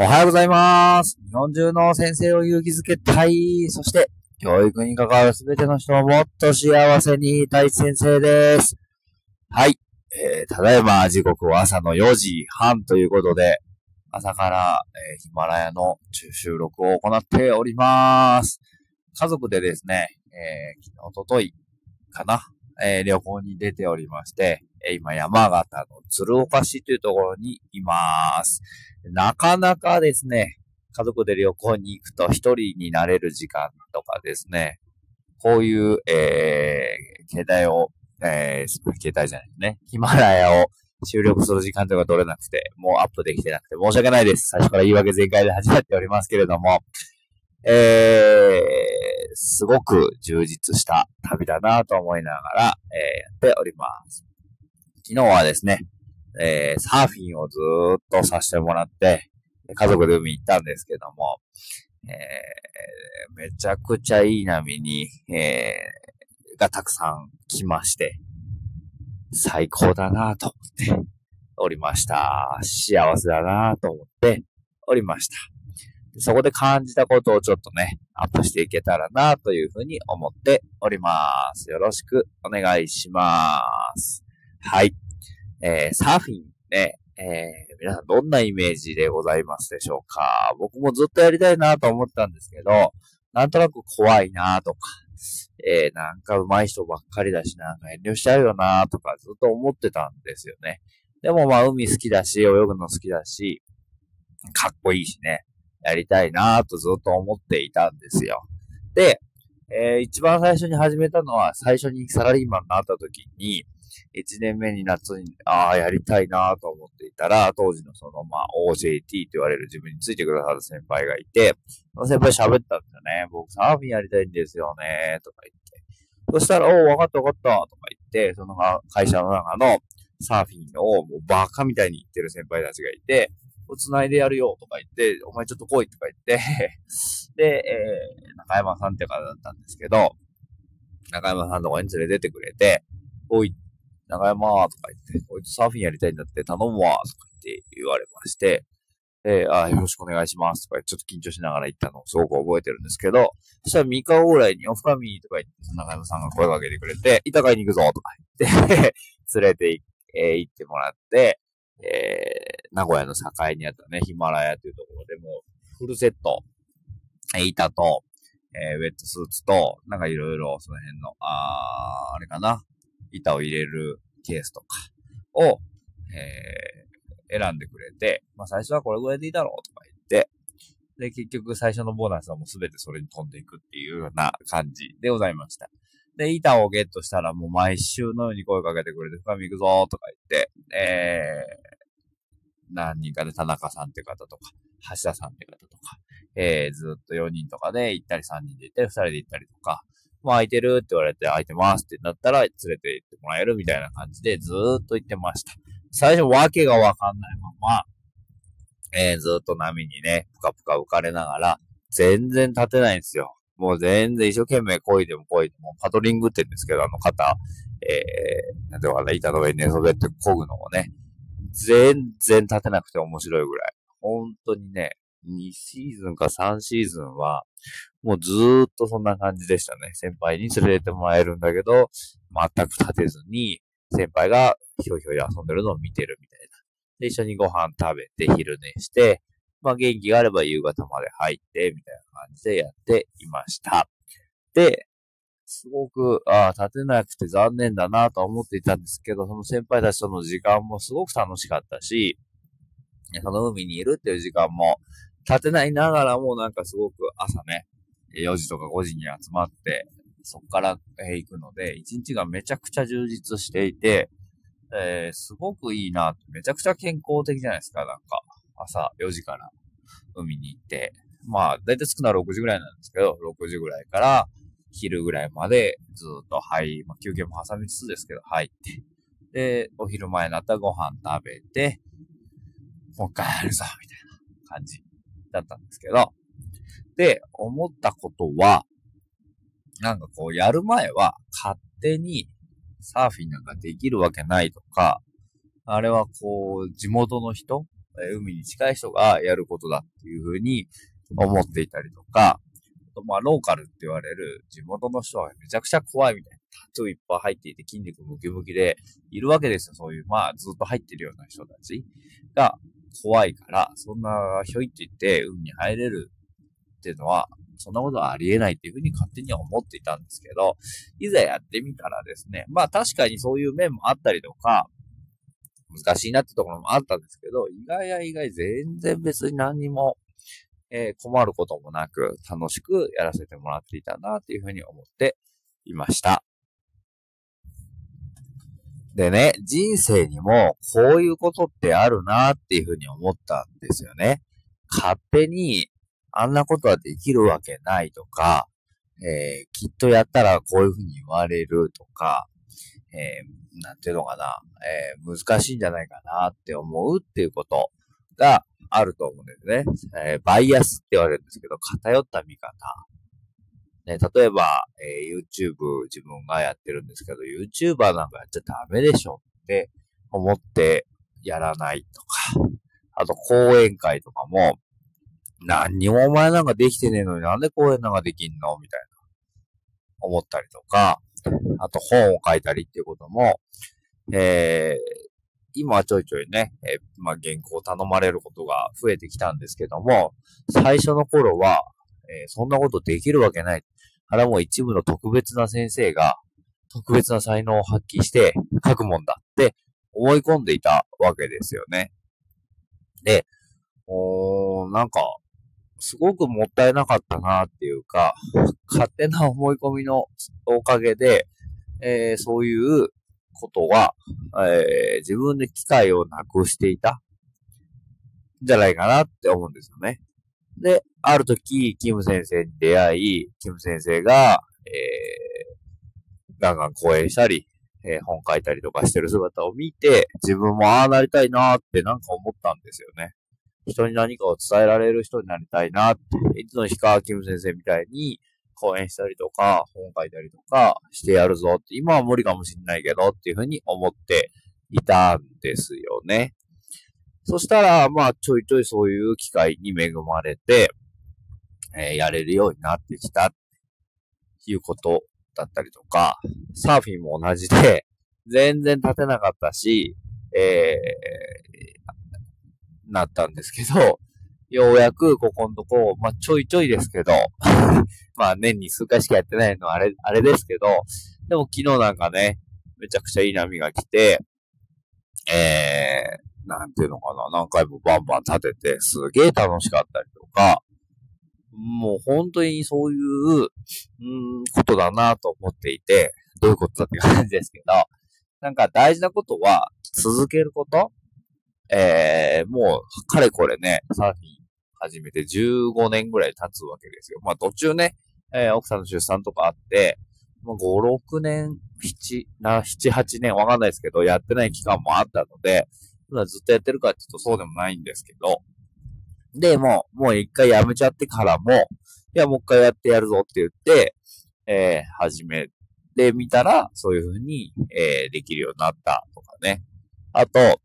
おはようございます。日本中の先生を勇気づけたい。そして、教育に関わるすべての人をもっと幸せにいたい先生です。はい。えー、ただいま時刻は朝の4時半ということで、朝から、えーヒマラヤの中収録を行っております。家族でですね、えー、昨日、おとといかな、えー旅行に出ておりまして、え今山形の鶴岡市というところにいます。なかなかですね、家族で旅行に行くと一人になれる時間とかですね、こういう、えー、携帯を、えー、携帯じゃないですね、ヒマラヤを収録する時間とか取れなくて、もうアップできてなくて申し訳ないです。最初から言い訳全開で始まっておりますけれども、えー、すごく充実した旅だなと思いながら、えー、やっております。昨日はですね、えー、サーフィンをずっとさせてもらって、家族で海行ったんですけども、えー、めちゃくちゃいい波に、えー、がたくさん来まして、最高だなと思っておりました。幸せだなと思っておりました。そこで感じたことをちょっとね、アップしていけたらなというふうに思っております。よろしくお願いします。はい。えー、サーフィンね、えー、皆さんどんなイメージでございますでしょうか？僕もずっとやりたいなと思ったんですけど、なんとなく怖いなとか、えー、なんか上手い人ばっかりだし、なんか遠慮しちゃうよなとかずっと思ってたんですよね。でもまあ海好きだし、泳ぐの好きだし、かっこいいしね、やりたいなとずっと思っていたんですよ。で、えー、一番最初に始めたのは、最初にサラリーマンになった時に、1年目に夏に、ああ、やりたいなと思っていたら、当時のその、まあ、OJT と言われる自分についてくださる先輩がいて、その先輩喋ったんですよね。僕サーフィンやりたいんですよね、とか言って。そしたら、おう、わかったわかった、とか言って、その会社の中のサーフィンをもうバカみたいに言ってる先輩たちがいて、繋いでやるよとか言って、お前ちょっと来いとか言って、で、えー、中山さんって方だったんですけど、中山さんのとこに連れてってくれて、おい、中山とか言って、こいつサーフィンやりたいんだって頼むわとか言って言われまして、で、あよろしくお願いしますとかちょっと緊張しながら言ったのをすごく覚えてるんですけど、そしたら3日後ぐらいにオフカミーとか言って、中山さんが声かけてくれて、板買いに行くぞとか言って、連れて行えー行ってもらって、えー、名古屋の境にあったね、ヒマラヤというところでもう、フルセット、え板と、えーウェットスーツと、なんかいろいろその辺の、あー、あれかな、板を入れるケースとかを、えー選んでくれて、まあ最初はこれぐらいでいいだろうとか言って、で、結局最初のボーナスはもうすべてそれに飛んでいくっていうような感じでございました。で、板をゲットしたらもう毎週のように声かけてくれて、深み行くぞとか言って、えー、何人かで田中さんって方とか、橋田さんって方とか、えー、ずっと4人とかで行ったり3人で行ったり2人で行ったりとか、もう空いてるって言われて空いてますってなったら連れて行ってもらえるみたいな感じでずーっと行ってました。最初わけがわかんないまま、えー、ずっと波にね、ぷかぷか浮かれながら、全然立てないんですよ。もう全然一生懸命漕いでも漕いでも、パドリングって言うんですけど、あの肩、えー、なんていうかな、板の上に寝そべって漕ぐのもね、全然立てなくて面白いぐらい。本当にね、2シーズンか3シーズンは、もうずーっとそんな感じでしたね。先輩に連れてもらえるんだけど、全く立てずに、先輩がひょいひょい遊んでるのを見てるみたいな。で、一緒にご飯食べて昼寝して、まあ元気があれば夕方まで入って、みたいな感じでやっていました。で、すごく、ああ、立てなくて残念だなと思っていたんですけど、その先輩たちとの時間もすごく楽しかったし、その海にいるっていう時間も、立てないながらもなんかすごく朝ね、4時とか5時に集まって、そこから行くので、一日がめちゃくちゃ充実していて、えーすごくいいな、めちゃくちゃ健康的じゃないですか、なんか。朝4時から海に行って。まあ、だいたい着くのは6時ぐらいなんですけど、6時ぐらいから昼ぐらいまでずっと入、まあ、休憩も挟みつつですけど、入って。で、お昼前になったらご飯食べて、もう一回やるぞ、みたいな感じだったんですけど、で、思ったことは、なんかこう、やる前は勝手にサーフィンなんかできるわけないとか、あれはこう、地元の人、海に近い人がやることだっていうふうに思っていたりとか、まあ、ローカルって言われる地元の人はめちゃくちゃ怖いみたいな。タトゥーいっぱい入っていて筋肉ムキムキでいるわけですよ。そういう、まあ、ずっと入ってるような人たちが怖いから、そんなひょいって言って海に入れるっていうのは、そんなことはありえないっていうふうに勝手には思っていたんですけど、いざやってみたらですね、まあ確かにそういう面もあったりとか、難しいなってところもあったんですけど、意外や意外全然別に何にも、えー、困ることもなく楽しくやらせてもらっていたなっていうふうに思っていました。でね、人生にもこういうことってあるなっていうふうに思ったんですよね。勝手にあんなことはできるわけないとか、えー、きっとやったらこういうふうに言われるとか、えー、なんていうのかな、えー、難しいんじゃないかなって思うっていうことがあると思うんですね。えー、バイアスって言われるんですけど、偏った見方。ね、例えば、えー、YouTube 自分がやってるんですけど、YouTuber なんかやっちゃダメでしょって思ってやらないとか、あと講演会とかも、何にもお前なんかできてねえのになんで講演なんかできんのみたいな。思ったりとか、あと本を書いたりっていうことも、えー、今はちょいちょいね、えー、まあ、原稿を頼まれることが増えてきたんですけども、最初の頃は、えー、そんなことできるわけない。あれはもう一部の特別な先生が、特別な才能を発揮して書くもんだって思い込んでいたわけですよね。で、おー、なんか、すごくもったいなかったなっていうか、勝手な思い込みのおかげで、えー、そういうことは、えー、自分で機会をなくしていた、じゃないかなって思うんですよね。で、ある時、キム先生に出会い、キム先生が、えー、ガンガン講演したり、えー、本書いたりとかしてる姿を見て、自分もああなりたいなーってなんか思ったんですよね。人に何かを伝えられる人になりたいなって、いつの日かキム先生みたいに講演したりとか、本書いたりとかしてやるぞって、今は無理かもしんないけどっていうふうに思っていたんですよね。そしたら、まあ、ちょいちょいそういう機会に恵まれて、えー、やれるようになってきたっていうことだったりとか、サーフィンも同じで、全然立てなかったし、えー、なったんですけど、ようやくここのとこ、まあ、ちょいちょいですけど、まあ、年に数回しかやってないのはあれ、あれですけど、でも昨日なんかね、めちゃくちゃいい波が来て、えー、なんていうのかな、何回もバンバン立てて、すげえ楽しかったりとか、もう本当にそういう、うん、ことだなと思っていて、どういうことだって感じですけど、なんか大事なことは続けること。えー、もう、かれこれね、サーフィン始めて15年ぐらい経つわけですよ。まあ途中ね、えー、奥さんの出産とかあって、まあ、5、6年、7、な、7、8年わかんないですけど、やってない期間もあったので、ずっとやってるかって言うとそうでもないんですけど、で、もう、もう一回やめちゃってからも、いや、もう一回やってやるぞって言って、えー、始めてみたら、そういう風に、えー、できるようになったとかね。あと、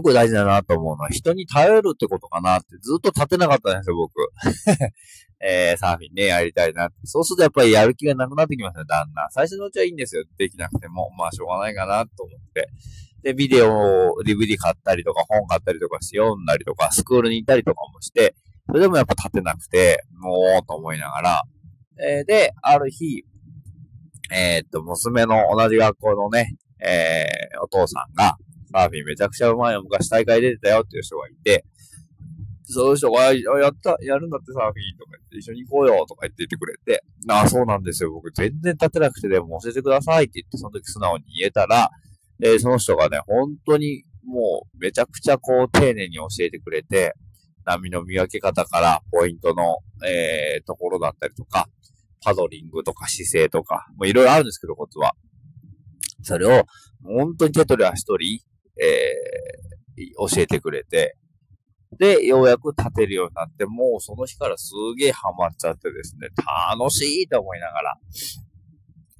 僕大事だなと思うのは、人に頼るってことかなってずっと立てなかったんですよ、僕。えー、サーフィンね、やりたいなって。そうするとやっぱりやる気がなくなってきますね、だんだん。最初のうちはいいんですよ。できなくても。まあ、しょうがないかなと思って。で、ビデオを DVD 買ったりとか、本買ったりとかして読んだりとか、スクールに行ったりとかもして、それでもやっぱ立てなくて、もう、と思いながら。えー、で、ある日、えー、っと、娘の同じ学校のね、えー、お父さんが、サーフィンめちゃくちゃうまいよ。昔大会出てたよっていう人がいて、その人が、やった、やるんだってサーフィンとか言って一緒に行こうよとか言って言ってくれて、ああ、そうなんですよ。僕全然立てなくてでも教えてくださいって言ってその時素直に言えたら、えー、その人がね、本当にもうめちゃくちゃこう丁寧に教えてくれて、波の見分け方からポイントの、えー、ところだったりとか、パドリングとか姿勢とか、もういろいろあるんですけど、コツは。それを、本当に手取り足取り、えー、教えてくれて、で、ようやく立てるようになって、もうその日からすげえハマっちゃってですね、楽しいと思いながら、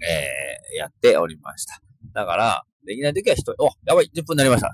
えー、やっておりました。だから、できない時は人、お、やばい、10分になりました。